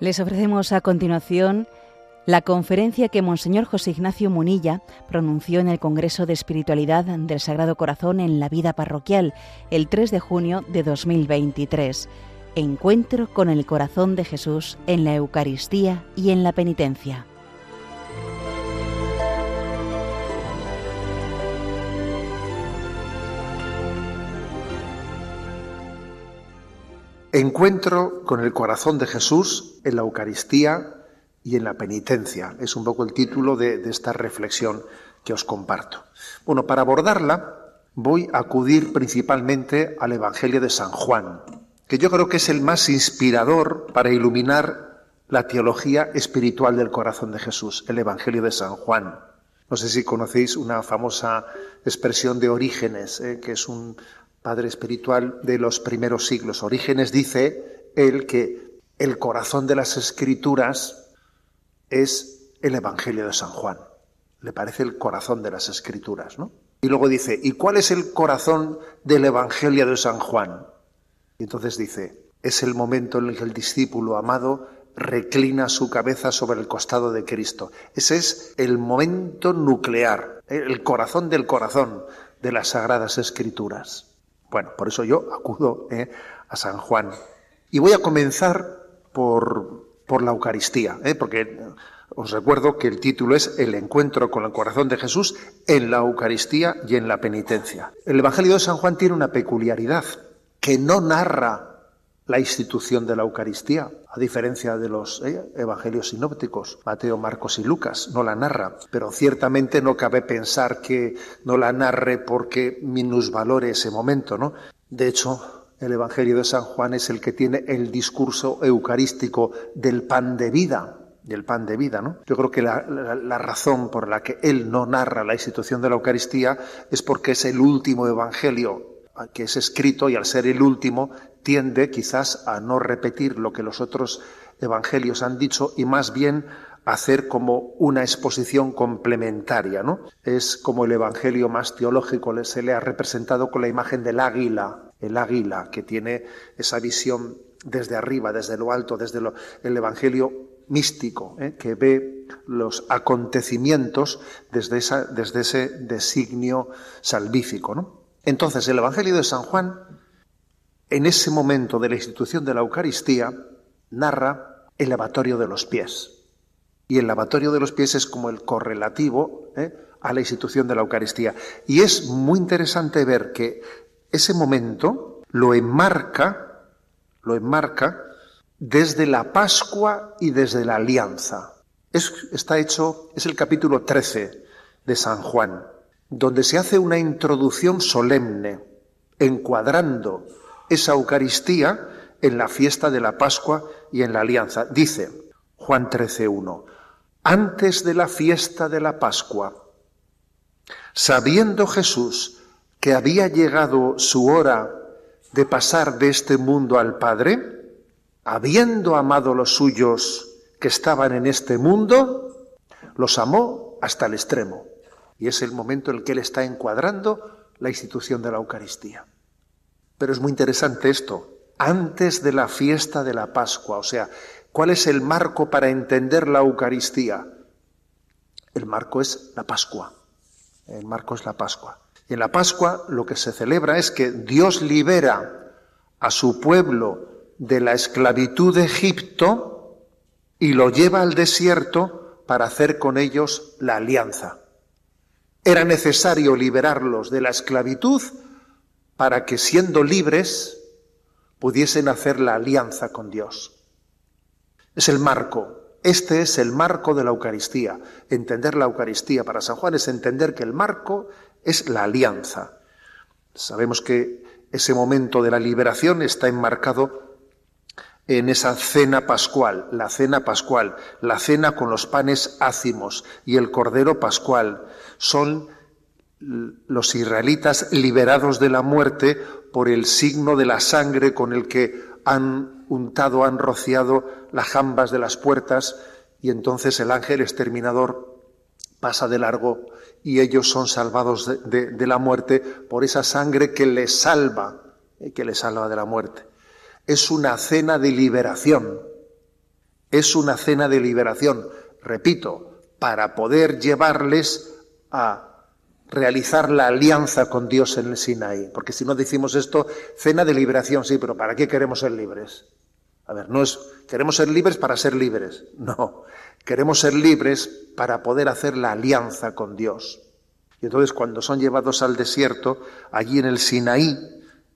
Les ofrecemos a continuación la conferencia que Monseñor José Ignacio Munilla pronunció en el Congreso de Espiritualidad del Sagrado Corazón en la vida parroquial el 3 de junio de 2023. Encuentro con el corazón de Jesús en la Eucaristía y en la penitencia. Encuentro con el corazón de Jesús en la Eucaristía y en la penitencia. Es un poco el título de, esta reflexión que os comparto. Bueno, para abordarla voy a acudir principalmente al Evangelio de San Juan, que yo creo que es el más inspirador para iluminar la teología espiritual del corazón de Jesús, el Evangelio de San Juan. No sé si conocéis una famosa expresión de Orígenes, eh, que es un padre espiritual de los primeros siglos. Orígenes dice él que el corazón de las escrituras es el Evangelio de San Juan. Le parece el corazón de las escrituras, ¿no? Y luego dice, ¿y cuál es el corazón del Evangelio de San Juan? Y entonces dice, es el momento en el que el discípulo amado reclina su cabeza sobre el costado de Cristo. Ese es el momento nuclear, el corazón del corazón de las sagradas escrituras. Bueno, por eso yo acudo eh, a San Juan. Y voy a comenzar por, la Eucaristía, eh, porque os recuerdo que el título es El encuentro con el corazón de Jesús en la Eucaristía y en la penitencia. El Evangelio de San Juan tiene una peculiaridad, que no narra la institución de la Eucaristía, a diferencia de los eh, evangelios sinópticos, Mateo, Marcos y Lucas, no la narra, pero ciertamente no cabe pensar que no la narre porque minusvalore ese momento, ¿no? De hecho, el Evangelio de San Juan es el que tiene el discurso eucarístico del pan de vida, del pan de vida, ¿no? Yo creo que la, razón por la que él no narra la institución de la Eucaristía es porque es el último evangelio que es escrito y al ser el último tiende quizás a no repetir lo que los otros evangelios han dicho y más bien hacer como una exposición complementaria, ¿no? Es como el evangelio más teológico se le ha representado con la imagen del águila, el águila que tiene esa visión desde arriba, desde lo alto, desde el evangelio místico, ¿eh? que ve los acontecimientos desde, ese designio salvífico. Entonces, el Evangelio de San Juan, en ese momento de la institución de la Eucaristía, narra el lavatorio de los pies. Y el lavatorio de los pies es como el correlativo ¿eh? a la institución de la Eucaristía. Y es muy interesante ver que ese momento lo enmarca, lo enmarca desde la Pascua y desde la Alianza. Es, está hecho, es el capítulo 13 de San Juan donde se hace una introducción solemne, encuadrando esa Eucaristía en la fiesta de la Pascua y en la Alianza. Dice Juan 13.1, antes de la fiesta de la Pascua, sabiendo Jesús que había llegado su hora de pasar de este mundo al Padre, habiendo amado los suyos que estaban en este mundo, los amó hasta el extremo. Y es el momento en el que él está encuadrando la institución de la Eucaristía. Pero es muy interesante esto, antes de la fiesta de la Pascua, o sea, ¿cuál es el marco para entender la Eucaristía? El marco es la Pascua. El marco es la Pascua. Y en la Pascua lo que se celebra es que Dios libera a su pueblo de la esclavitud de Egipto y lo lleva al desierto para hacer con ellos la alianza. Era necesario liberarlos de la esclavitud para que siendo libres pudiesen hacer la alianza con Dios. Es el marco, este es el marco de la Eucaristía. Entender la Eucaristía para San Juan es entender que el marco es la alianza. Sabemos que ese momento de la liberación está enmarcado en esa cena pascual, la cena pascual, la cena con los panes ácimos y el cordero pascual. Son los israelitas liberados de la muerte por el signo de la sangre con el que han untado, han rociado las jambas de las puertas y entonces el ángel exterminador pasa de largo y ellos son salvados de, la muerte por esa sangre que les salva, eh, que les salva de la muerte es una cena de liberación. Es una cena de liberación, repito, para poder llevarles a realizar la alianza con Dios en el Sinaí. Porque si no decimos esto, cena de liberación, sí, pero ¿para qué queremos ser libres? A ver, no es, queremos ser libres para ser libres. No, queremos ser libres para poder hacer la alianza con Dios. Y entonces cuando son llevados al desierto, allí en el Sinaí,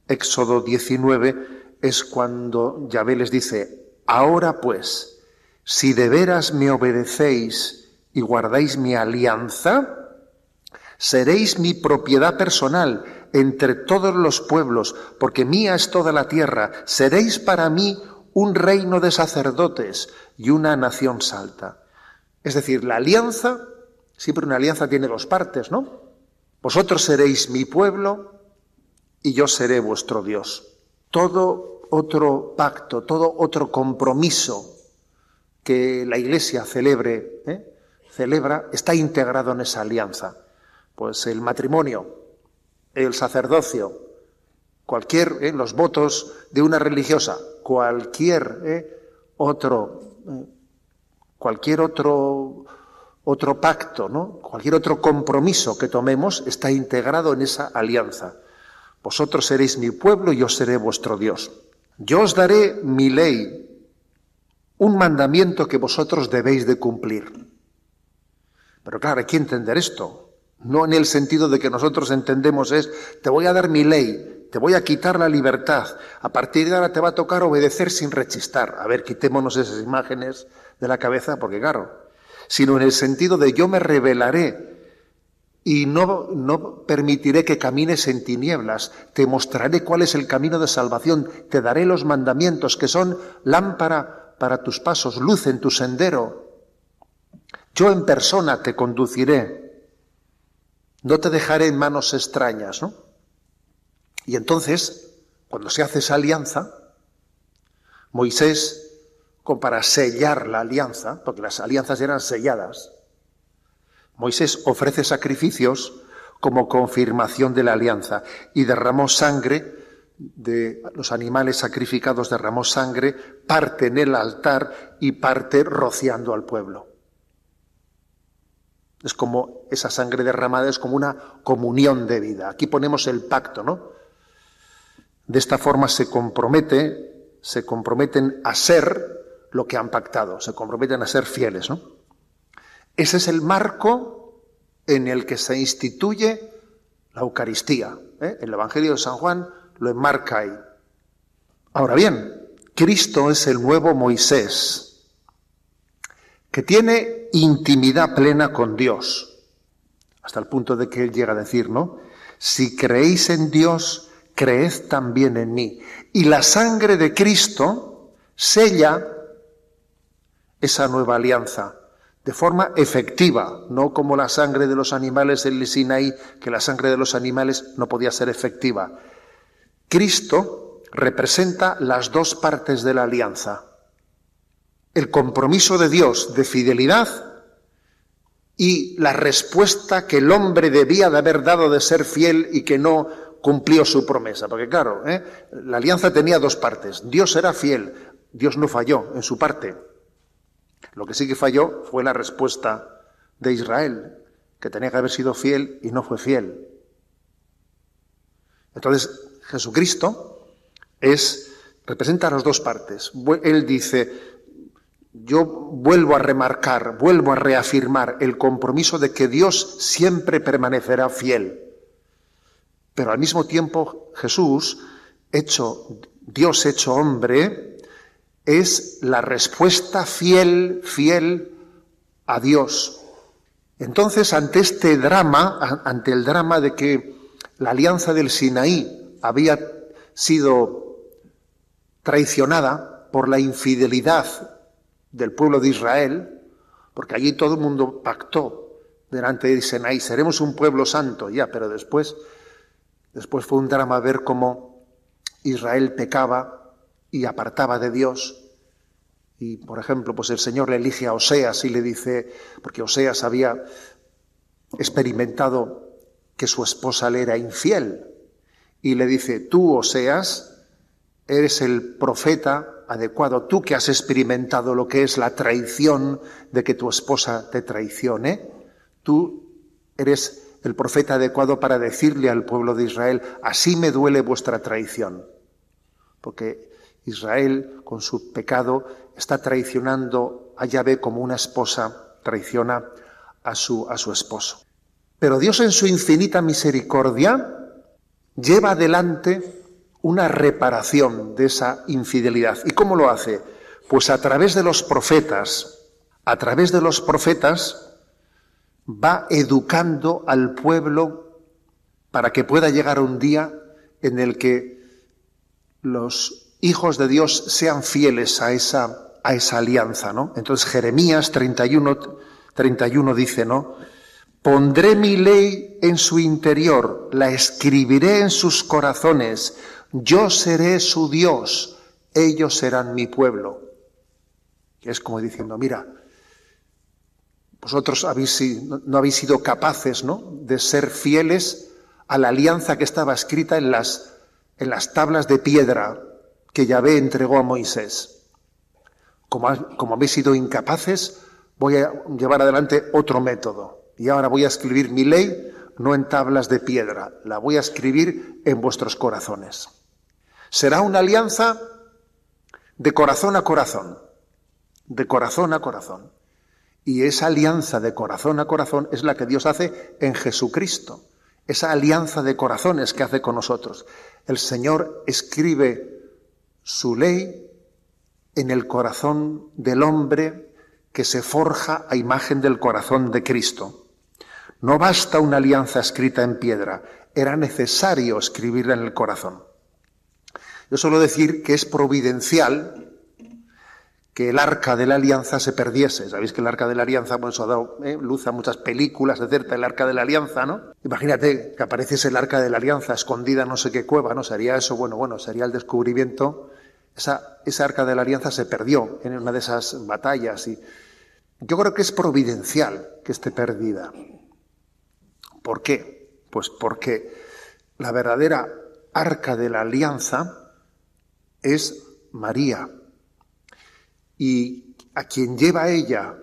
Éxodo 19, es cuando Yahvé les dice, ahora pues, si de veras me obedecéis y guardáis mi alianza, seréis mi propiedad personal entre todos los pueblos, porque mía es toda la tierra, seréis para mí un reino de sacerdotes y una nación salta. Es decir, la alianza, siempre una alianza tiene dos partes, ¿no? Vosotros seréis mi pueblo y yo seré vuestro Dios. Todo otro pacto, todo otro compromiso que la Iglesia celebre, ¿eh? celebra, está integrado en esa alianza. Pues el matrimonio, el sacerdocio, cualquier, ¿eh? los votos de una religiosa, cualquier ¿eh? otro, cualquier otro, otro pacto, ¿no? cualquier otro compromiso que tomemos está integrado en esa alianza. Vosotros seréis mi pueblo y yo seré vuestro Dios. Yo os daré mi ley, un mandamiento que vosotros debéis de cumplir. Pero claro, hay que entender esto. No en el sentido de que nosotros entendemos es, te voy a dar mi ley, te voy a quitar la libertad, a partir de ahora te va a tocar obedecer sin rechistar. A ver, quitémonos esas imágenes de la cabeza, porque claro, sino en el sentido de yo me revelaré y no, no permitiré que camines en tinieblas, te mostraré cuál es el camino de salvación, te daré los mandamientos que son lámpara para tus pasos, luz en tu sendero. Yo en persona te conduciré, no te dejaré en manos extrañas, ¿no? Y entonces, cuando se hace esa alianza, Moisés, como para sellar la alianza, porque las alianzas eran selladas, Moisés ofrece sacrificios como confirmación de la alianza y derramó sangre de los animales sacrificados, derramó sangre, parte en el altar y parte rociando al pueblo. Es como esa sangre derramada es como una comunión de vida. Aquí ponemos el pacto, ¿no? De esta forma se compromete, se comprometen a ser lo que han pactado, se comprometen a ser fieles, ¿no? Ese es el marco en el que se instituye la Eucaristía. ¿eh? El Evangelio de San Juan lo enmarca ahí. Ahora bien, Cristo es el nuevo Moisés, que tiene intimidad plena con Dios, hasta el punto de que él llega a decir, ¿no? Si creéis en Dios, creed también en mí. Y la sangre de Cristo sella esa nueva alianza de forma efectiva, no como la sangre de los animales en el Sinaí, que la sangre de los animales no podía ser efectiva. Cristo representa las dos partes de la alianza. El compromiso de Dios de fidelidad y la respuesta que el hombre debía de haber dado de ser fiel y que no cumplió su promesa. Porque claro, ¿eh? la alianza tenía dos partes. Dios era fiel, Dios no falló en su parte. Lo que sí que falló fue la respuesta de Israel, que tenía que haber sido fiel y no fue fiel. Entonces, Jesucristo es, representa las dos partes. Él dice, yo vuelvo a remarcar, vuelvo a reafirmar el compromiso de que Dios siempre permanecerá fiel. Pero al mismo tiempo Jesús, hecho, Dios hecho hombre, es la respuesta fiel, fiel a Dios. Entonces, ante este drama, ante el drama de que la alianza del Sinaí había sido traicionada por la infidelidad del pueblo de Israel, porque allí todo el mundo pactó delante de Sinaí, seremos un pueblo santo, ya, pero después, después fue un drama ver cómo Israel pecaba y apartaba de Dios. Y, por ejemplo, pues el Señor le elige a Oseas y le dice, porque Oseas había experimentado que su esposa le era infiel, y le dice, tú, Oseas, eres el profeta adecuado. Tú que has experimentado lo que es la traición de que tu esposa te traicione, tú eres el profeta adecuado para decirle al pueblo de Israel, así me duele vuestra traición. Porque Israel, con su pecado, está traicionando a Yahvé como una esposa traiciona a su, a su esposo. Pero Dios en su infinita misericordia lleva adelante una reparación de esa infidelidad. ¿Y cómo lo hace? Pues a través de los profetas. A través de los profetas va educando al pueblo para que pueda llegar un día en el que los hijos de Dios sean fieles a esa, a esa alianza, ¿no? Entonces Jeremías 31, 31 dice, ¿no? Pondré mi ley en su interior, la escribiré en sus corazones, yo seré su Dios, ellos serán mi pueblo. Es como diciendo, mira, vosotros no, habéis sido capaces ¿no? de ser fieles a la alianza que estaba escrita en las, en las tablas de piedra que Yahvé entregó a Moisés. Como, como habéis sido incapaces, voy a llevar adelante otro método. Y ahora voy a escribir mi ley no en tablas de piedra, la voy a escribir en vuestros corazones. Será una alianza de corazón a corazón, de corazón a corazón. Y esa alianza de corazón a corazón es la que Dios hace en Jesucristo. Esa alianza de corazones que hace con nosotros. El Señor escribe su ley en el corazón del hombre que se forja a imagen del corazón de Cristo. No basta una alianza escrita en piedra, era necesario escribirla en el corazón. Yo suelo decir que es providencial que el arca de la alianza se perdiese. Sabéis que el arca de la alianza, bueno, eso ha dado eh, luz a muchas películas, etcétera, el arca de la alianza, ¿no? Imagínate que apareciese el arca de la alianza escondida en no sé qué cueva, ¿no? Sería eso, bueno, bueno, sería el descubrimiento. Esa, esa arca de la alianza se perdió en una de esas batallas y yo creo que es providencial que esté perdida. ¿Por qué? Pues porque la verdadera arca de la alianza es María, y a quien lleva ella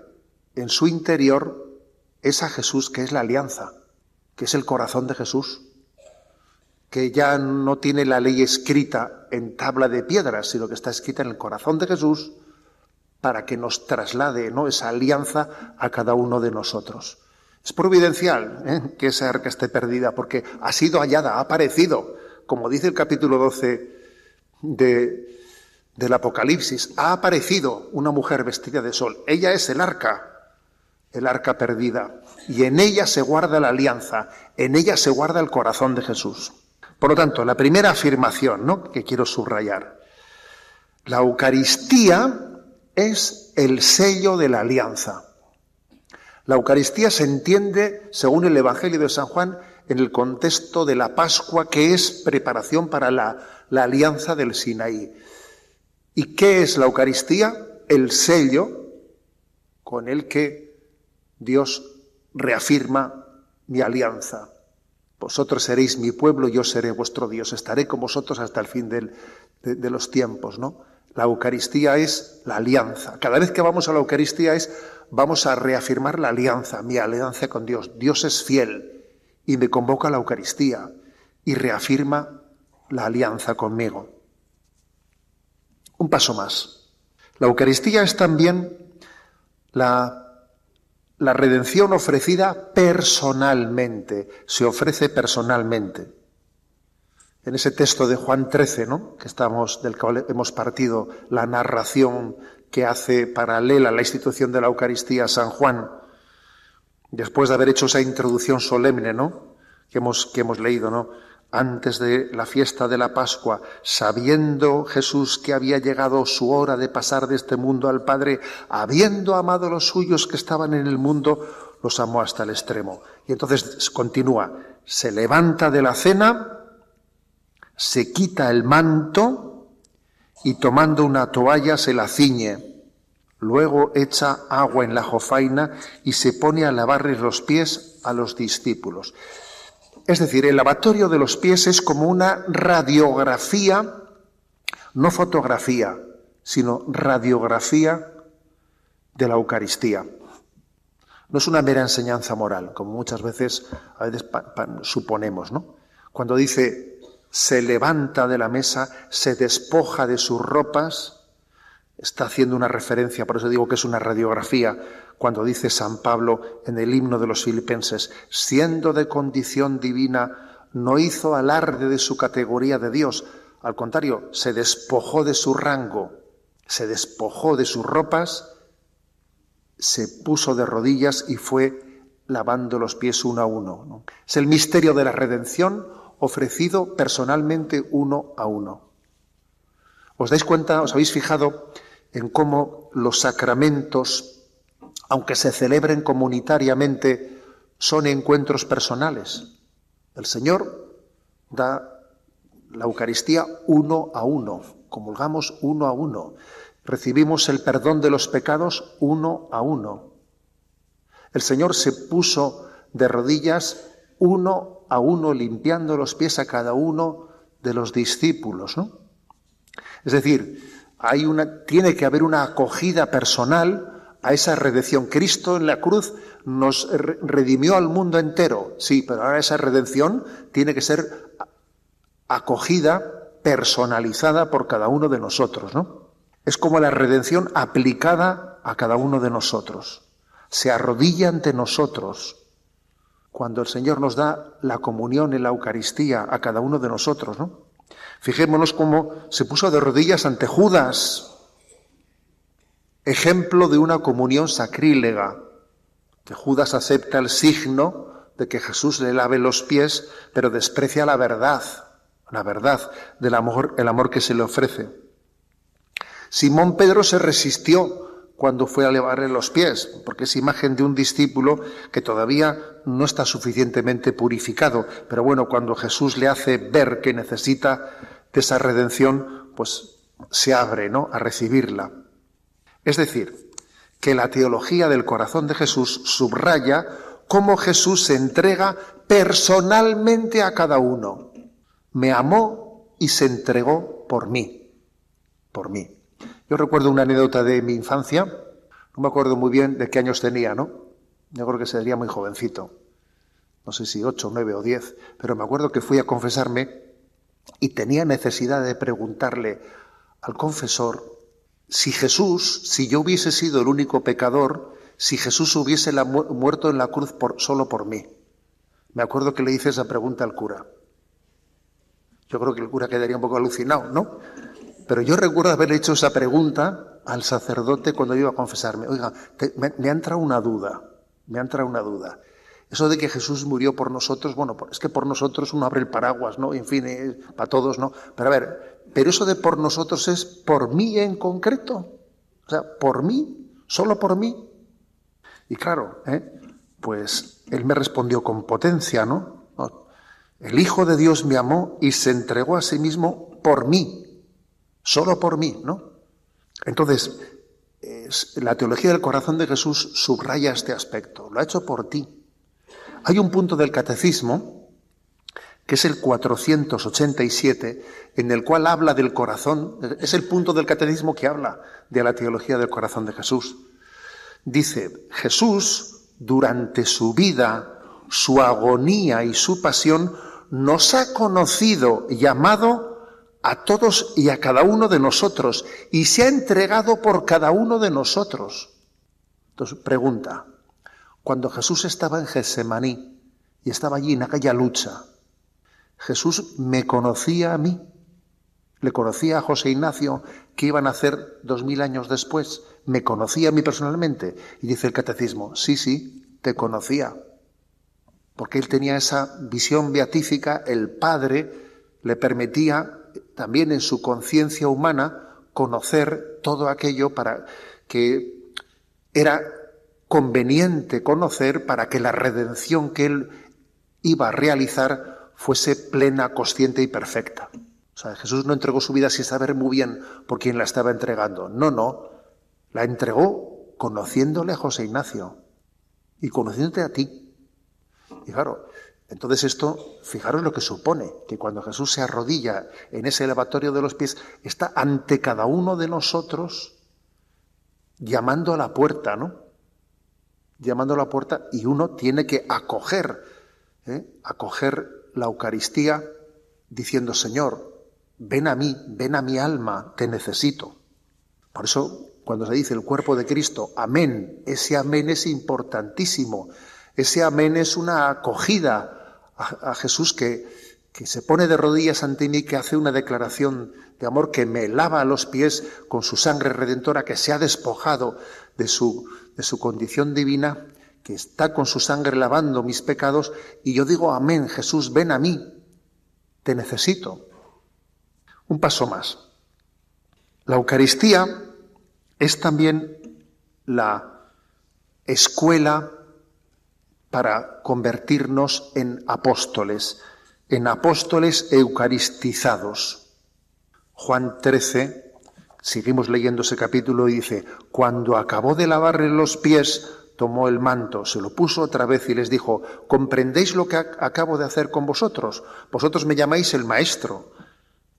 en su interior es a Jesús, que es la alianza, que es el corazón de Jesús, que ya no tiene la ley escrita en tabla de piedra, sino que está escrita en el corazón de Jesús para que nos traslade ¿no? esa alianza a cada uno de nosotros. Es providencial ¿eh? que esa arca esté perdida, porque ha sido hallada, ha aparecido, como dice el capítulo 12 de, del Apocalipsis, ha aparecido una mujer vestida de sol. Ella es el arca, el arca perdida, y en ella se guarda la alianza, en ella se guarda el corazón de Jesús. Por lo tanto, la primera afirmación ¿no? que quiero subrayar, la Eucaristía es el sello de la alianza. La Eucaristía se entiende, según el Evangelio de San Juan, en el contexto de la Pascua, que es preparación para la, la alianza del Sinaí. ¿Y qué es la Eucaristía? El sello con el que Dios reafirma mi alianza. Vosotros seréis mi pueblo, yo seré vuestro Dios. Estaré con vosotros hasta el fin de, de, los tiempos, ¿no? La Eucaristía es la alianza. Cada vez que vamos a la Eucaristía es vamos a reafirmar la alianza, mi alianza con Dios. Dios es fiel y me convoca a la Eucaristía y reafirma la alianza conmigo. Un paso más. La Eucaristía es también la, la redención ofrecida personalmente, se ofrece personalmente. En ese texto de Juan 13, ¿no? que estamos, del que hemos partido la narración que hace paralela la institución de la Eucaristía San Juan, después de haber hecho esa introducción solemne, ¿no? que hemos, que hemos leído, ¿no? Antes de la fiesta de la Pascua, sabiendo Jesús que había llegado su hora de pasar de este mundo al Padre, habiendo amado a los suyos que estaban en el mundo, los amó hasta el extremo. Y entonces continúa, se levanta de la cena, se quita el manto y tomando una toalla se la ciñe. Luego echa agua en la jofaina y se pone a lavarles los pies a los discípulos. Es decir, el lavatorio de los pies es como una radiografía, no fotografía, sino radiografía de la Eucaristía. No es una mera enseñanza moral, como muchas veces, a veces suponemos, ¿no? Cuando dice se levanta de la mesa, se despoja de sus ropas, está haciendo una referencia, por eso digo que es una radiografía, cuando dice San Pablo en el himno de los filipenses, siendo de condición divina, no hizo alarde de su categoría de Dios, al contrario, se despojó de su rango, se despojó de sus ropas, se puso de rodillas y fue lavando los pies uno a uno. Es el misterio de la redención ofrecido personalmente uno a uno. ¿Os dais cuenta, os habéis fijado en cómo los sacramentos, aunque se celebren comunitariamente, son encuentros personales? El Señor da la Eucaristía uno a uno, comulgamos uno a uno, recibimos el perdón de los pecados uno a uno. El Señor se puso de rodillas uno a uno, limpiando los pies a cada uno de los discípulos. ¿no? Es decir, hay una, tiene que haber una acogida personal a esa redención. Cristo en la cruz nos redimió al mundo entero, sí, pero ahora esa redención tiene que ser acogida, personalizada por cada uno de nosotros, ¿no? Es como la redención aplicada a cada uno de nosotros. Se arrodilla ante nosotros, cuando el Señor nos da la comunión en la Eucaristía a cada uno de nosotros, ¿no? Fijémonos cómo se puso de rodillas ante Judas, ejemplo de una comunión sacrílega, que Judas acepta el signo de que Jesús le lave los pies, pero desprecia la verdad, la verdad del amor, el amor que se le ofrece. Simón Pedro se resistió cuando fue a lavarle los pies, porque es imagen de un discípulo que todavía no está suficientemente purificado. Pero bueno, cuando Jesús le hace ver que necesita de esa redención, pues se abre ¿no? a recibirla. Es decir, que la teología del corazón de Jesús subraya cómo Jesús se entrega personalmente a cada uno. Me amó y se entregó por mí, por mí. Yo recuerdo una anécdota de mi infancia, no me acuerdo muy bien de qué años tenía, ¿no? Yo creo que sería muy jovencito, no sé si ocho, nueve o diez, pero me acuerdo que fui a confesarme y tenía necesidad de preguntarle al confesor si Jesús, si yo hubiese sido el único pecador, si Jesús hubiese muerto en la cruz por, solo por mí. Me acuerdo que le hice esa pregunta al cura. Yo creo que el cura quedaría un poco alucinado, ¿no? Pero yo recuerdo haber hecho esa pregunta al sacerdote cuando iba a confesarme. Oiga, me, ha entrado una duda, me ha entrado una duda. Eso de que Jesús murió por nosotros, bueno, es que por nosotros uno abre el paraguas, ¿no? En fin, para todos, ¿no? Pero a ver, pero eso de por nosotros es por mí en concreto. O sea, por mí, solo por mí. Y claro, ¿eh? pues él me respondió con potencia, ¿no? El Hijo de Dios me amó y se entregó a sí mismo por mí solo por mí, ¿no? Entonces, la teología del corazón de Jesús subraya este aspecto, lo ha hecho por ti. Hay un punto del catecismo, que es el 487, en el cual habla del corazón, es el punto del catecismo que habla de la teología del corazón de Jesús. Dice, Jesús, durante su vida, su agonía y su pasión, nos ha conocido y amado a todos y a cada uno de nosotros y se ha entregado por cada uno de nosotros. Entonces, pregunta, cuando Jesús estaba en Getsemaní y estaba allí en aquella lucha, ¿Jesús me conocía a mí? ¿Le conocía a José Ignacio que iban a hacer dos mil años después? ¿Me conocía a mí personalmente? Y dice el catecismo, sí, sí, te conocía. Porque él tenía esa visión beatífica, el Padre le permitía también en su conciencia humana conocer todo aquello para que era conveniente conocer para que la redención que él iba a realizar fuese plena, consciente y perfecta. O sea, Jesús no entregó su vida sin saber muy bien por quién la estaba entregando. No, no. La entregó conociéndole a José Ignacio y conociéndote a ti. Y claro, Entonces esto, fijaros lo que supone, que cuando Jesús se arrodilla en ese elevatorio de los pies, está ante cada uno de nosotros llamando a la puerta, ¿no? Llamando a la puerta y uno tiene que acoger, ¿eh? acoger la Eucaristía diciendo, Señor, ven a mí, ven a mi alma, te necesito. Por eso, cuando se dice el cuerpo de Cristo, amén, ese amén es importantísimo. Ese amén es una acogida a, Jesús que, que se pone de rodillas ante mí, que hace una declaración de amor, que me lava a los pies con su sangre redentora, que se ha despojado de su, de su condición divina, que está con su sangre lavando mis pecados, y yo digo, amén, Jesús, ven a mí, te necesito. Un paso más. La Eucaristía es también la escuela para convertirnos en apóstoles, en apóstoles eucaristizados. Juan 13, seguimos leyendo ese capítulo y dice, cuando acabó de lavarle los pies, tomó el manto, se lo puso otra vez y les dijo, ¿comprendéis lo que acabo de hacer con vosotros? Vosotros me llamáis el Maestro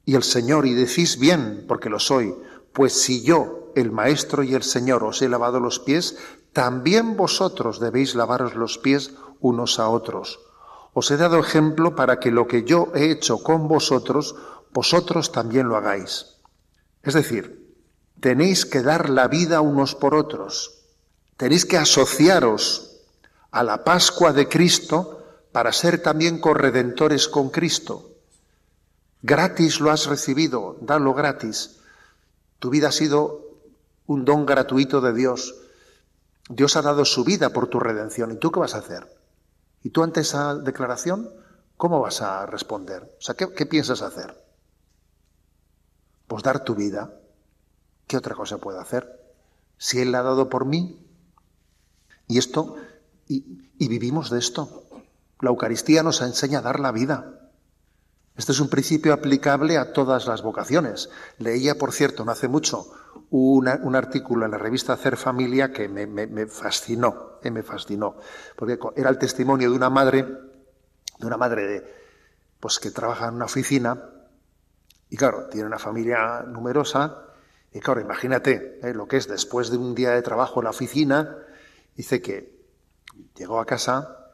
y el Señor y decís bien, porque lo soy, pues si yo, el Maestro y el Señor, os he lavado los pies, también vosotros debéis lavaros los pies unos a otros. Os he dado ejemplo para que lo que yo he hecho con vosotros, vosotros también lo hagáis. Es decir, tenéis que dar la vida unos por otros. Tenéis que asociaros a la Pascua de Cristo para ser también corredentores con Cristo. Gratis lo has recibido, dalo gratis. Tu vida ha sido un don gratuito de Dios. Dios ha dado su vida por tu redención. ¿Y tú qué vas a hacer? ¿Y tú ante esa declaración, cómo vas a responder? O sea, ¿qué, piensas hacer? Pues dar tu vida. ¿Qué otra cosa puede hacer? Si Él la ha dado por mí. Y esto, y, y vivimos de esto. La Eucaristía nos enseña a dar la vida. Este es un principio aplicable a todas las vocaciones. Leía, por cierto, no hace mucho, un artículo en la revista Hacer Familia que me, fascinó, eh, me fascinó, porque era el testimonio de una madre, de una madre de, pues que trabaja en una oficina y claro, tiene una familia numerosa y claro, imagínate eh, lo que es después de un día de trabajo en la oficina, dice que llegó a casa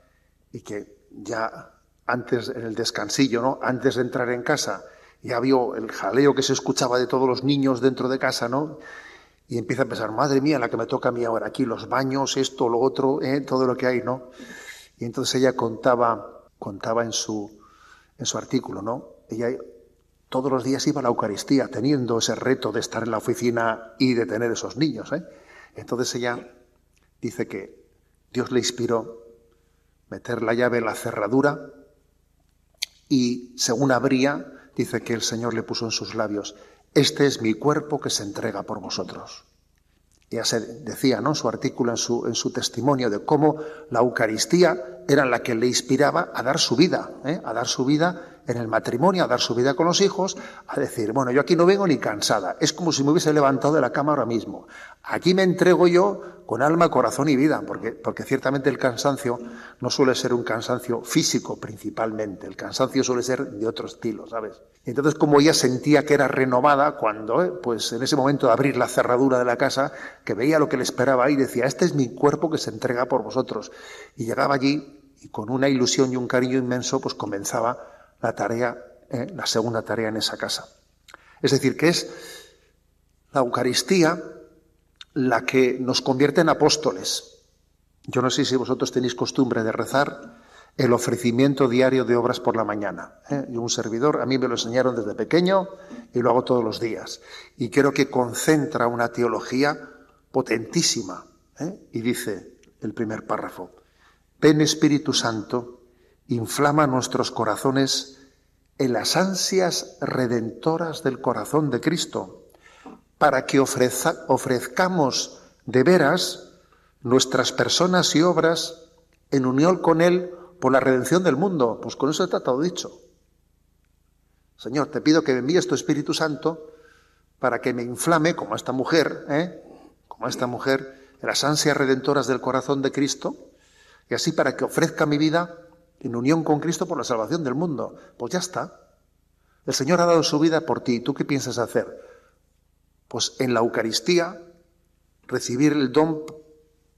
y que ya antes en el descansillo, ¿no? Antes de entrar en casa, ya vio el jaleo que se escuchaba de todos los niños dentro de casa, ¿no? Y empieza a pensar, madre mía, la que me toca a mí ahora aquí, los baños, esto, lo otro, ¿eh? todo lo que hay, ¿no? Y entonces ella contaba, contaba en su, en su artículo, ¿no? Ella todos los días iba a la Eucaristía, teniendo ese reto de estar en la oficina y de tener esos niños, ¿eh? Entonces ella dice que Dios le inspiró meter la llave en la cerradura y según abría, dice que el Señor le puso en sus labios, este es mi cuerpo que se entrega por vosotros. Ya se decía, ¿no? Su artículo en su, en su testimonio de cómo la Eucaristía era la que le inspiraba a dar su vida, ¿eh? a dar su vida en el matrimonio, a dar su vida con los hijos, a decir, bueno, yo aquí no vengo ni cansada, es como si me hubiese levantado de la cama ahora mismo. Aquí me entrego yo con alma, corazón y vida, porque, porque ciertamente el cansancio no suele ser un cansancio físico principalmente, el cansancio suele ser de otro estilo, ¿sabes? entonces como ella sentía que era renovada cuando, eh, pues en ese momento de abrir la cerradura de la casa, que veía lo que le esperaba ahí, decía, este es mi cuerpo que se entrega por vosotros. Y llegaba allí y con una ilusión y un cariño inmenso, pues comenzaba la tarea, eh, la segunda tarea en esa casa. Es decir, que es la Eucaristía la que nos convierte en apóstoles. Yo no sé si vosotros tenéis costumbre de rezar el ofrecimiento diario de obras por la mañana. ¿eh? Yo un servidor, a mí me lo enseñaron desde pequeño y lo hago todos los días. Y creo que concentra una teología potentísima. ¿eh? Y dice el primer párrafo, ven Espíritu Santo inflama nuestros corazones en las ansias redentoras del corazón de Cristo, para que ofrezcamos de veras nuestras personas y obras en unión con Él por la redención del mundo. Pues con eso está todo dicho. Señor, te pido que me envíes tu Espíritu Santo para que me inflame, como esta mujer, ¿eh? como esta mujer, en las ansias redentoras del corazón de Cristo, y así para que ofrezca mi vida en unión con Cristo por la salvación del mundo. Pues ya está. El Señor ha dado su vida por ti. ¿Tú qué piensas hacer? Pues en la Eucaristía recibir el don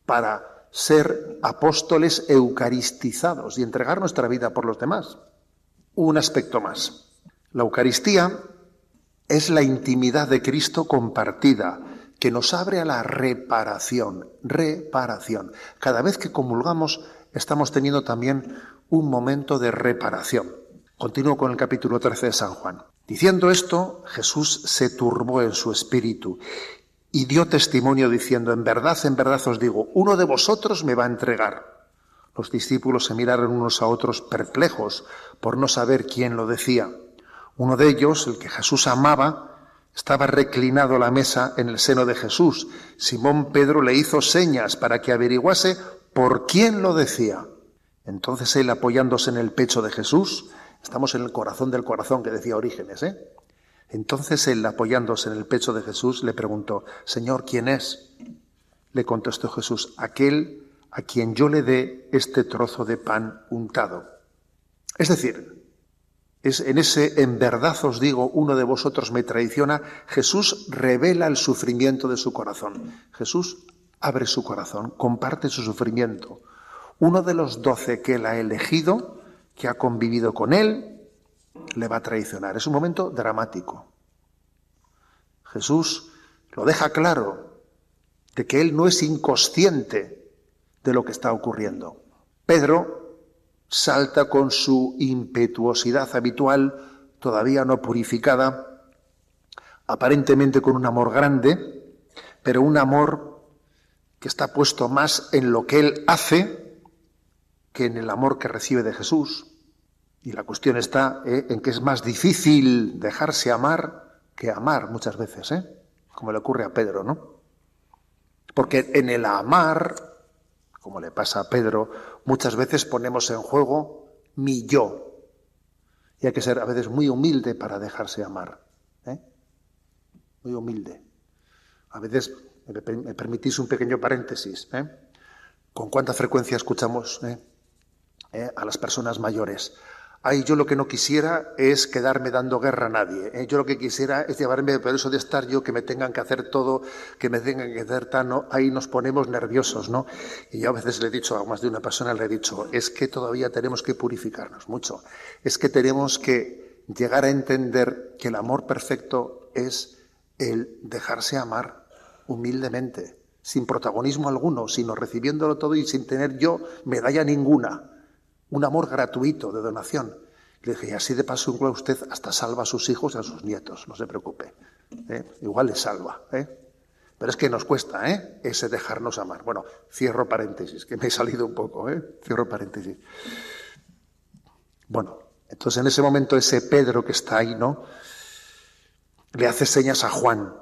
para ser apóstoles eucaristizados y entregar nuestra vida por los demás. Un aspecto más. La Eucaristía es la intimidad de Cristo compartida, que nos abre a la reparación, reparación. Cada vez que comulgamos estamos teniendo también un momento de reparación. Continúo con el capítulo 13 de San Juan. Diciendo esto, Jesús se turbó en su espíritu y dio testimonio diciendo, en verdad, en verdad os digo, uno de vosotros me va a entregar. Los discípulos se miraron unos a otros perplejos por no saber quién lo decía. Uno de ellos, el que Jesús amaba, estaba reclinado a la mesa en el seno de Jesús. Simón Pedro le hizo señas para que averiguase por quién lo decía. Entonces él, apoyándose en el pecho de Jesús, estamos en el corazón del corazón que decía Orígenes, ¿eh? Entonces él, apoyándose en el pecho de Jesús, le preguntó, Señor, ¿quién es? Le contestó Jesús, aquel a quien yo le dé este trozo de pan untado. Es decir, es en ese en verdad os digo, uno de vosotros me traiciona, Jesús revela el sufrimiento de su corazón. Jesús abre su corazón, comparte su sufrimiento. Uno de los doce que él ha elegido, que ha convivido con él, le va a traicionar. Es un momento dramático. Jesús lo deja claro de que él no es inconsciente de lo que está ocurriendo. Pedro salta con su impetuosidad habitual, todavía no purificada, aparentemente con un amor grande, pero un amor que está puesto más en lo que él hace que en el amor que recibe de Jesús. Y la cuestión está eh, en que es más difícil dejarse amar que amar muchas veces, ¿eh? como le ocurre a Pedro, ¿no? Porque en el amar, como le pasa a Pedro, muchas veces ponemos en juego mi yo. Y hay que ser a veces muy humilde para dejarse amar. ¿eh? Muy humilde. A veces, me permitís un pequeño paréntesis. ¿eh? ¿Con cuánta frecuencia escuchamos a las personas mayores? Ay, yo lo que no quisiera es quedarme dando guerra a nadie. ¿eh? Yo lo que quisiera es llevarme, por eso de estar yo, que me tengan que hacer todo, que me tengan que hacer tan, ¿no? ahí nos ponemos nerviosos, ¿no? Y yo a veces le he dicho a más de una persona, le he dicho, es que todavía tenemos que purificarnos mucho. Es que tenemos que llegar a entender que el amor perfecto es el dejarse amar humildemente, sin protagonismo alguno, sino recibiéndolo todo y sin tener yo medalla ninguna un amor gratuito de donación. Le dije, y así de paso usted hasta salva a sus hijos y a sus nietos, no se preocupe. ¿eh? Igual le salva. ¿eh? Pero es que nos cuesta ¿eh? ese dejarnos amar. Bueno, cierro paréntesis, que me he salido un poco. ¿eh? Cierro paréntesis. Bueno, entonces en ese momento ese Pedro que está ahí, ¿no? Le hace señas a Juan.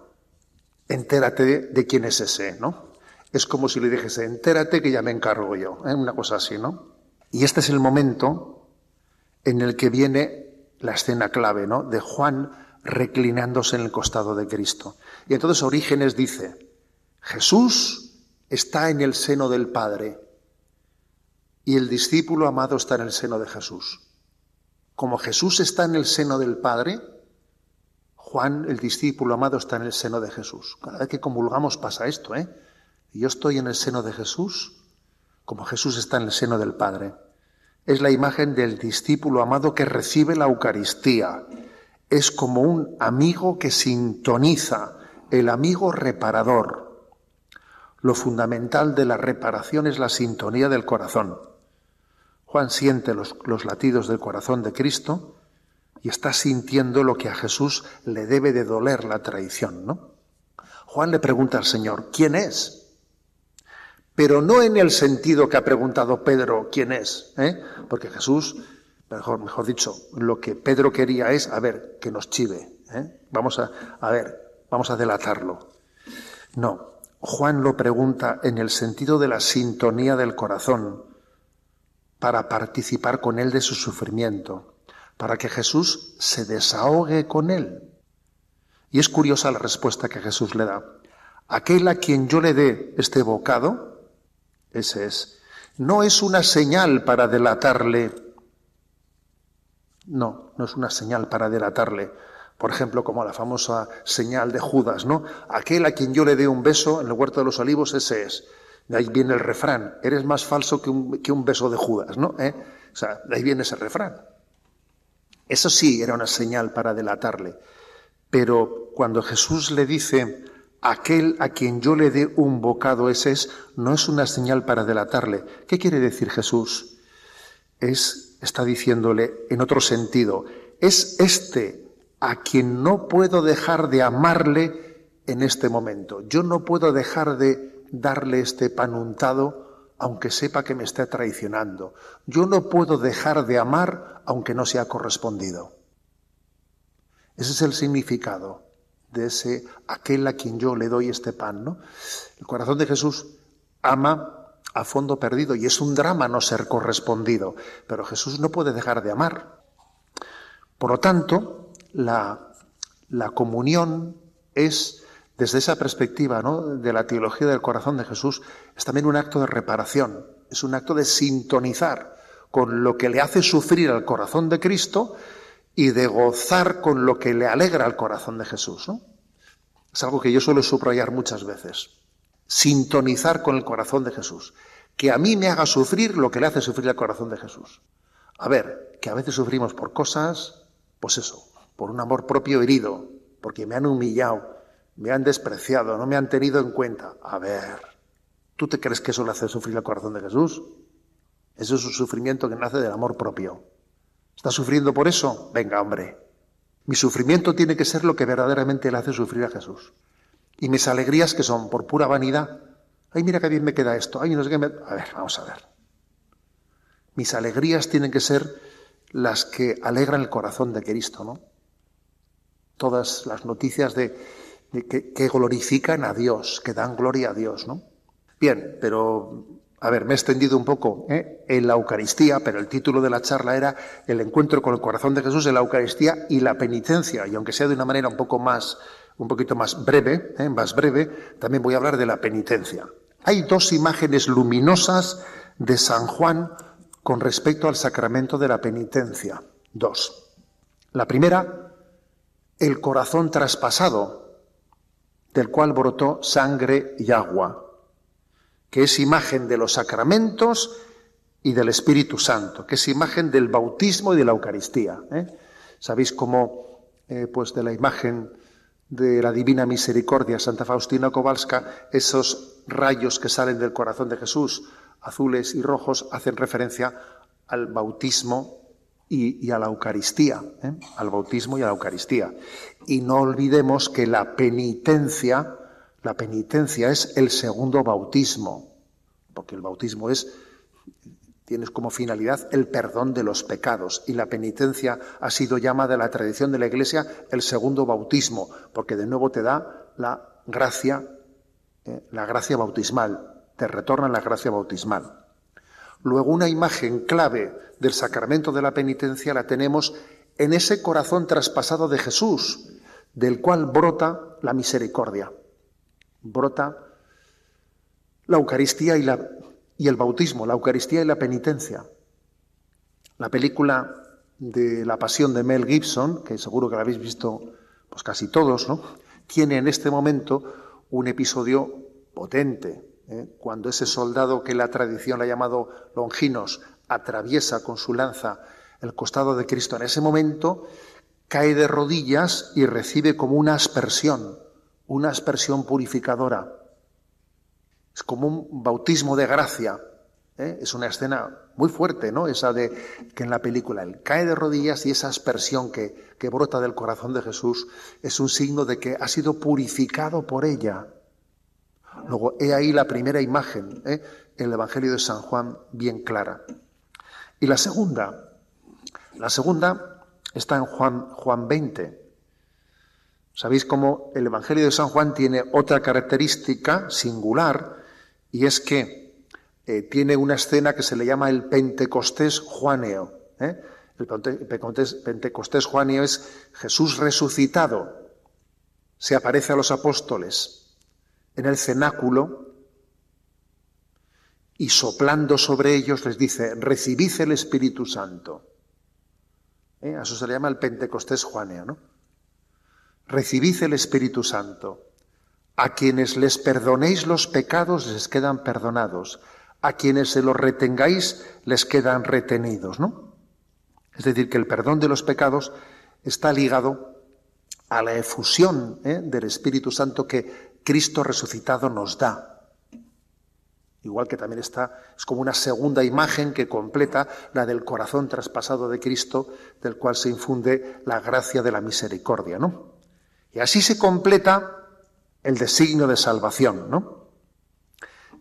Entérate de, quién es ese, ¿no? Es como si le dijese, entérate que ya me encargo yo. ¿eh? Una cosa así, ¿no? Y este es el momento en el que viene la escena clave, ¿no? De Juan reclinándose en el costado de Cristo. Y entonces Orígenes dice, Jesús está en el seno del Padre y el discípulo amado está en el seno de Jesús. Como Jesús está en el seno del Padre, Juan, el discípulo amado, está en el seno de Jesús. Cada vez que comulgamos pasa esto, ¿eh? yo estoy en el seno de Jesús, como Jesús está en el seno del Padre. Es la imagen del discípulo amado que recibe la Eucaristía. Es como un amigo que sintoniza, el amigo reparador. Lo fundamental de la reparación es la sintonía del corazón. Juan siente los, los latidos del corazón de Cristo y está sintiendo lo que a Jesús le debe de doler la traición, ¿no? Juan le pregunta al Señor, ¿quién es? pero no en el sentido que ha preguntado Pedro quién es, ¿eh? porque Jesús, mejor, mejor dicho, lo que Pedro quería es, a ver, que nos chive, ¿eh? vamos a, a ver, vamos a delatarlo. No, Juan lo pregunta en el sentido de la sintonía del corazón, para participar con él de su sufrimiento, para que Jesús se desahogue con él. Y es curiosa la respuesta que Jesús le da. Aquel a quien yo le dé este bocado, ese es. No es una señal para delatarle No, no es una señal para delatarle. Por ejemplo, como la famosa señal de Judas, ¿no? Aquel a quien yo le dé un beso en el huerto de los olivos, ese es. De ahí viene el refrán, eres más falso que un, beso de Judas, ¿no? ¿Eh? O sea, de ahí viene ese refrán. Eso sí era una señal para delatarle. Pero cuando Jesús le dice, aquel a quien yo le dé un bocado, ese es, no es una señal para delatarle. ¿Qué quiere decir Jesús? Es, está diciéndole en otro sentido, es este a quien no puedo dejar de amarle en este momento. Yo no puedo dejar de darle este pan untado aunque sepa que me está traicionando. Yo no puedo dejar de amar aunque no sea correspondido. Ese es el significado de ese aquel a quien yo le doy este pan, ¿no? El corazón de Jesús ama a fondo perdido y es un drama no ser correspondido, pero Jesús no puede dejar de amar. Por lo tanto, la, la comunión es, desde esa perspectiva ¿no? de la teología del corazón de Jesús, es también un acto de reparación, es un acto de sintonizar con lo que le hace sufrir al corazón de Cristo y de gozar con lo que le alegra al corazón de Jesús. Es algo que yo suelo subrayar muchas veces. Sintonizar con el corazón de Jesús. Que a mí me haga sufrir lo que le hace sufrir al corazón de Jesús. A ver, que a veces sufrimos por cosas, pues eso, por un amor propio herido, porque me han humillado, me han despreciado, no me han tenido en cuenta. A ver, ¿tú te crees que eso le hace sufrir al corazón de Jesús? Eso es un sufrimiento que nace del amor propio. ¿Estás sufriendo por eso? Venga, hombre. Mi sufrimiento tiene que ser lo que verdaderamente le hace sufrir a Jesús. Y mis alegrías que son por pura vanidad. Ay, mira qué bien me queda esto. Ay, no sé qué me... A ver, vamos a ver. Mis alegrías tienen que ser las que alegran el corazón de Cristo, ¿no? Todas las noticias de, que, glorifican a Dios, que dan gloria a Dios, ¿no? Bien, pero a ver, me he extendido un poco ¿eh? en la Eucaristía, pero el título de la charla era El encuentro con el corazón de Jesús en la Eucaristía y la penitencia. Y aunque sea de una manera un poco más, un poquito más breve, ¿eh? más breve, también voy a hablar de la penitencia. Hay dos imágenes luminosas de San Juan con respecto al sacramento de la penitencia. Dos. La primera, el corazón traspasado, del cual brotó sangre y agua que es imagen de los sacramentos y del Espíritu Santo, que es imagen del bautismo y de la Eucaristía. ¿eh? Sabéis cómo, eh, pues de la imagen de la Divina Misericordia, Santa Faustina Kowalska, esos rayos que salen del corazón de Jesús, azules y rojos, hacen referencia al bautismo y, a la Eucaristía, ¿eh? al bautismo y a la Eucaristía. Y no olvidemos que la penitencia, la penitencia es el segundo bautismo, porque el bautismo es tienes como finalidad el perdón de los pecados y la penitencia ha sido llamada en la tradición de la Iglesia el segundo bautismo, porque de nuevo te da la gracia, eh, la gracia bautismal, te retorna la gracia bautismal. Luego una imagen clave del sacramento de la penitencia la tenemos en ese corazón traspasado de Jesús, del cual brota la misericordia brota la Eucaristía y, el bautismo, la Eucaristía y la penitencia. La película de La Pasión de Mel Gibson, que seguro que la habéis visto pues casi todos, ¿no? tiene en este momento un episodio potente, ¿eh? cuando ese soldado que la tradición ha llamado Longinos atraviesa con su lanza el costado de Cristo. En ese momento cae de rodillas y recibe como una aspersión una aspersión purificadora. Es como un bautismo de gracia. ¿eh? Es una escena muy fuerte, ¿no? Esa de que en la película él cae de rodillas y esa aspersión que, que brota del corazón de Jesús es un signo de que ha sido purificado por ella. Luego, he ahí la primera imagen, ¿eh? el Evangelio de San Juan, bien clara. Y la segunda, la segunda está en Juan, Juan 20. Sabéis cómo el Evangelio de San Juan tiene otra característica singular y es que eh, tiene una escena que se le llama el Pentecostés Juaneo. ¿eh? El Pentecostés Juaneo es Jesús resucitado. Se aparece a los apóstoles en el cenáculo y soplando sobre ellos les dice, recibid el Espíritu Santo. ¿eh? A eso se le llama el Pentecostés juaneo, ¿no? Recibid el Espíritu Santo. A quienes les perdonéis los pecados les quedan perdonados. A quienes se los retengáis les quedan retenidos, ¿no? Es decir, que el perdón de los pecados está ligado a la efusión ¿eh? del Espíritu Santo que Cristo resucitado nos da. Igual que también está, es como una segunda imagen que completa la del corazón traspasado de Cristo, del cual se infunde la gracia de la misericordia, ¿no? Y así se completa el designio de salvación, ¿no?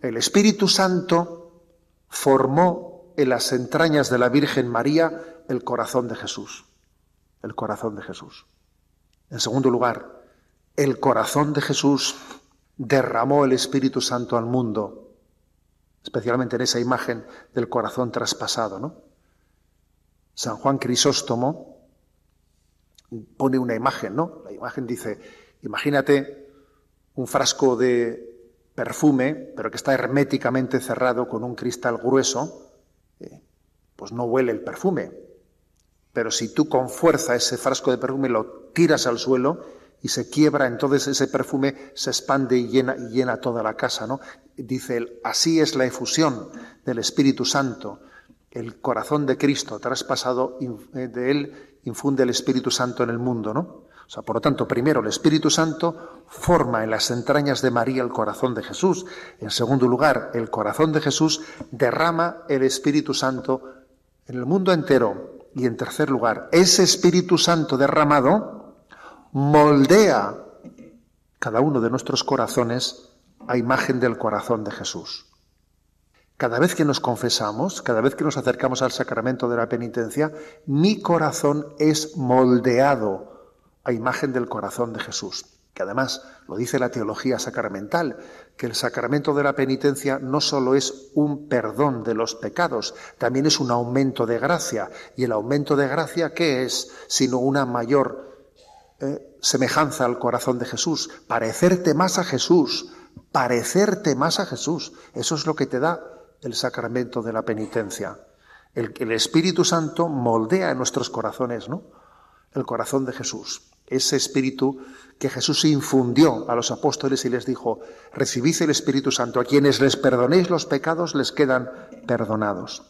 El Espíritu Santo formó en las entrañas de la Virgen María el corazón de Jesús. El corazón de Jesús. En segundo lugar, el corazón de Jesús derramó el Espíritu Santo al mundo especialmente en esa imagen del corazón traspasado. ¿no? San Juan Crisóstomo pone una imagen, ¿no? La imagen dice, imagínate un frasco de perfume, pero que está herméticamente cerrado con un cristal grueso, eh, pues no huele el perfume. Pero si tú con fuerza ese frasco de perfume lo tiras al suelo, y se quiebra, entonces ese perfume se expande y llena, y llena toda la casa. ¿no? Dice él, así es la efusión del Espíritu Santo. El corazón de Cristo traspasado eh, de él infunde el Espíritu Santo en el mundo. ¿no? O sea, por lo tanto, primero el Espíritu Santo forma en las entrañas de María el corazón de Jesús. En segundo lugar, el corazón de Jesús derrama el Espíritu Santo en el mundo entero. Y en tercer lugar, ese Espíritu Santo derramado moldea cada uno de nuestros corazones a imagen del corazón de Jesús. Cada vez que nos confesamos, cada vez que nos acercamos al sacramento de la penitencia, mi corazón es moldeado a imagen del corazón de Jesús. Que además lo dice la teología sacramental, que el sacramento de la penitencia no solo es un perdón de los pecados, también es un aumento de gracia. Y el aumento de gracia, ¿qué es? Sino una mayor eh, semejanza al corazón de Jesús, parecerte más a Jesús, parecerte más a Jesús. Eso es lo que te da el sacramento de la penitencia. El, el Espíritu Santo moldea en nuestros corazones, ¿no? El corazón de Jesús. Ese espíritu que Jesús infundió a los apóstoles y les dijo, recibid el Espíritu Santo, a quienes les perdonéis los pecados les quedan perdonados.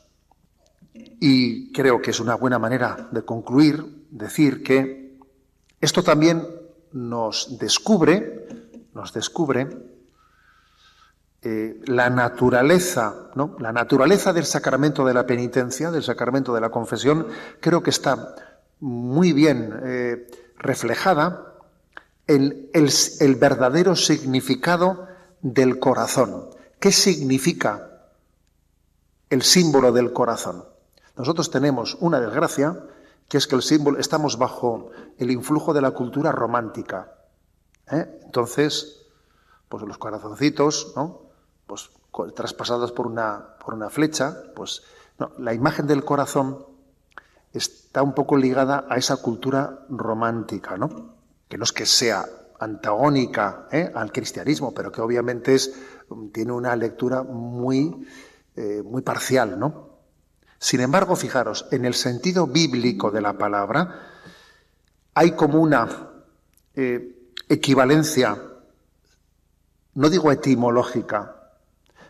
Y creo que es una buena manera de concluir, decir que esto también nos descubre, nos descubre eh, la naturaleza, ¿no? La naturaleza del sacramento de la penitencia, del sacramento de la confesión, creo que está muy bien eh, reflejada en el verdadero significado del corazón. ¿Qué significa el símbolo del corazón? Nosotros tenemos una desgracia que es que el símbolo, estamos bajo el influjo de la cultura romántica. ¿eh? Entonces, pues los corazoncitos, ¿no? Pues traspasados por una, por una flecha, pues la imagen del corazón está un poco ligada a esa cultura romántica, ¿no? Que no es que sea antagónica ¿eh? al cristianismo, pero que obviamente es, tiene una lectura muy, eh, muy parcial, ¿no? Sin embargo, fijaros, en el sentido bíblico de la palabra hay como una eh, equivalencia, no digo etimológica,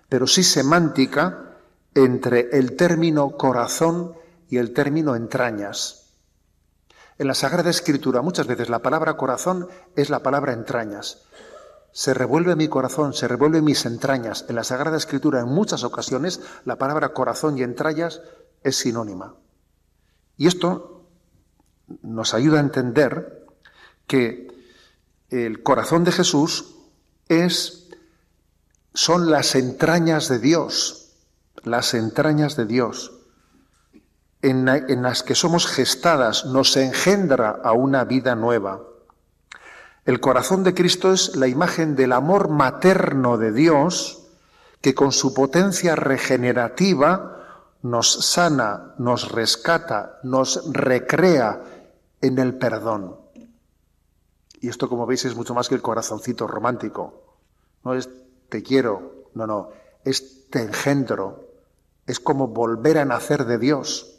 pero sí semántica entre el término corazón y el término entrañas. En la Sagrada Escritura muchas veces la palabra corazón es la palabra entrañas. Se revuelve mi corazón, se revuelve mis entrañas. En la Sagrada Escritura en muchas ocasiones la palabra corazón y entrañas es sinónima. Y esto nos ayuda a entender que el corazón de Jesús es, son las entrañas de Dios, las entrañas de Dios, en, en las que somos gestadas, nos engendra a una vida nueva. El corazón de Cristo es la imagen del amor materno de Dios que con su potencia regenerativa nos sana, nos rescata, nos recrea en el perdón. Y esto, como veis, es mucho más que el corazoncito romántico. No es te quiero, no, no, es te engendro. Es como volver a nacer de Dios.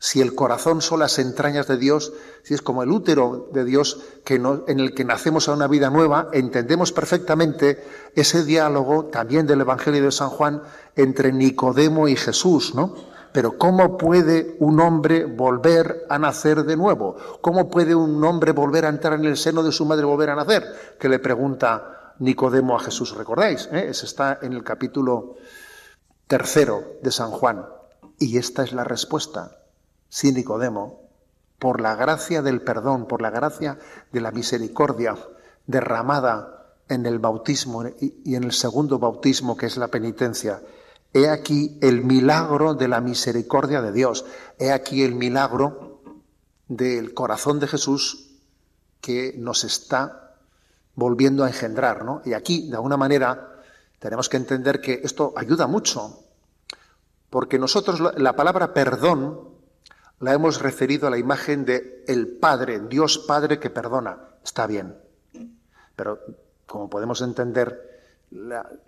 Si el corazón son las entrañas de Dios, si es como el útero de Dios que en el que nacemos a una vida nueva, entendemos perfectamente ese diálogo también del Evangelio de San Juan entre Nicodemo y Jesús, ¿no? Pero ¿cómo puede un hombre volver a nacer de nuevo? ¿Cómo puede un hombre volver a entrar en el seno de su madre volver a nacer? Que le pregunta Nicodemo a Jesús, ¿recordáis? ¿Eh? Ese está en el capítulo tercero de San Juan. Y esta es la respuesta sí Nicodemo, por la gracia del perdón, por la gracia de la misericordia derramada en el bautismo y en el segundo bautismo que es la penitencia. He aquí el milagro de la misericordia de Dios. He aquí el milagro del corazón de Jesús que nos está volviendo a engendrar. ¿no? Y aquí, de alguna manera, tenemos que entender que esto ayuda mucho, porque nosotros la palabra perdón la hemos referido a la imagen de el Padre, Dios Padre que perdona. Está bien. Pero como podemos entender,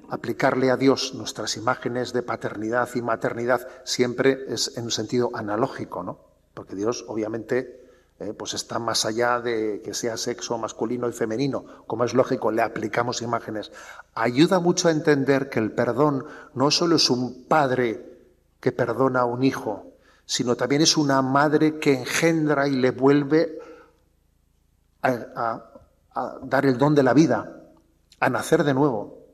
aplicarle a Dios nuestras imágenes de paternidad y maternidad siempre es en un sentido analógico, ¿no? Porque Dios, obviamente, eh, pues está más allá de que sea sexo masculino y femenino. Como es lógico, le aplicamos imágenes. Ayuda mucho a entender que el perdón no solo es un padre que perdona a un hijo, sino también es una madre que engendra y le vuelve a, dar el don de la vida, a nacer de nuevo.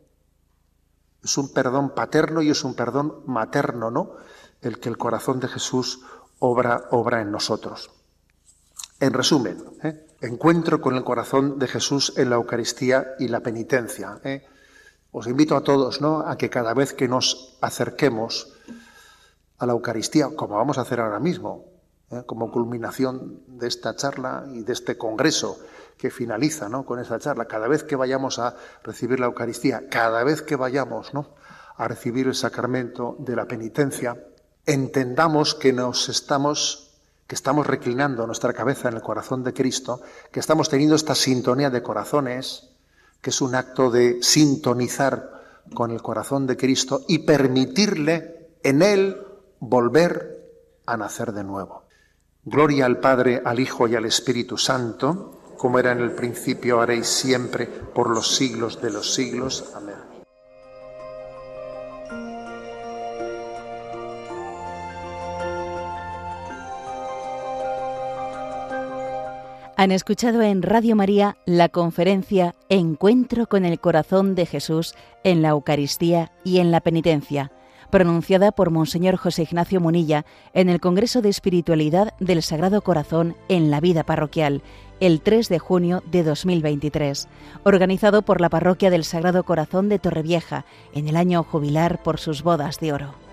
Es un perdón paterno y es un perdón materno, ¿no? El que el corazón de Jesús obra, obra en nosotros. En resumen, ¿eh? encuentro con el corazón de Jesús en la Eucaristía y la penitencia. ¿eh? Os invito a todos ¿no? a que cada vez que nos acerquemos a la Eucaristía, como vamos a hacer ahora mismo, ¿eh? como culminación de esta charla y de este congreso que finaliza ¿no? con esa charla, cada vez que vayamos a recibir la Eucaristía, cada vez que vayamos ¿no? a recibir el sacramento de la penitencia, entendamos que nos estamos que estamos reclinando nuestra cabeza en el corazón de Cristo, que estamos teniendo esta sintonía de corazones, que es un acto de sintonizar con el corazón de Cristo y permitirle en Él volver a nacer de nuevo. Gloria al Padre, al Hijo y al Espíritu Santo, como era en el principio, haréis siempre, por los siglos de los siglos. Amén. Han escuchado en Radio María la conferencia Encuentro con el Corazón de Jesús en la Eucaristía y en la Penitencia pronunciada por Monseñor José Ignacio Munilla en el Congreso de Espiritualidad del Sagrado Corazón en la Vida Parroquial, el 3 de junio de 2023, organizado por la Parroquia del Sagrado Corazón de Torrevieja en el año jubilar por sus bodas de oro.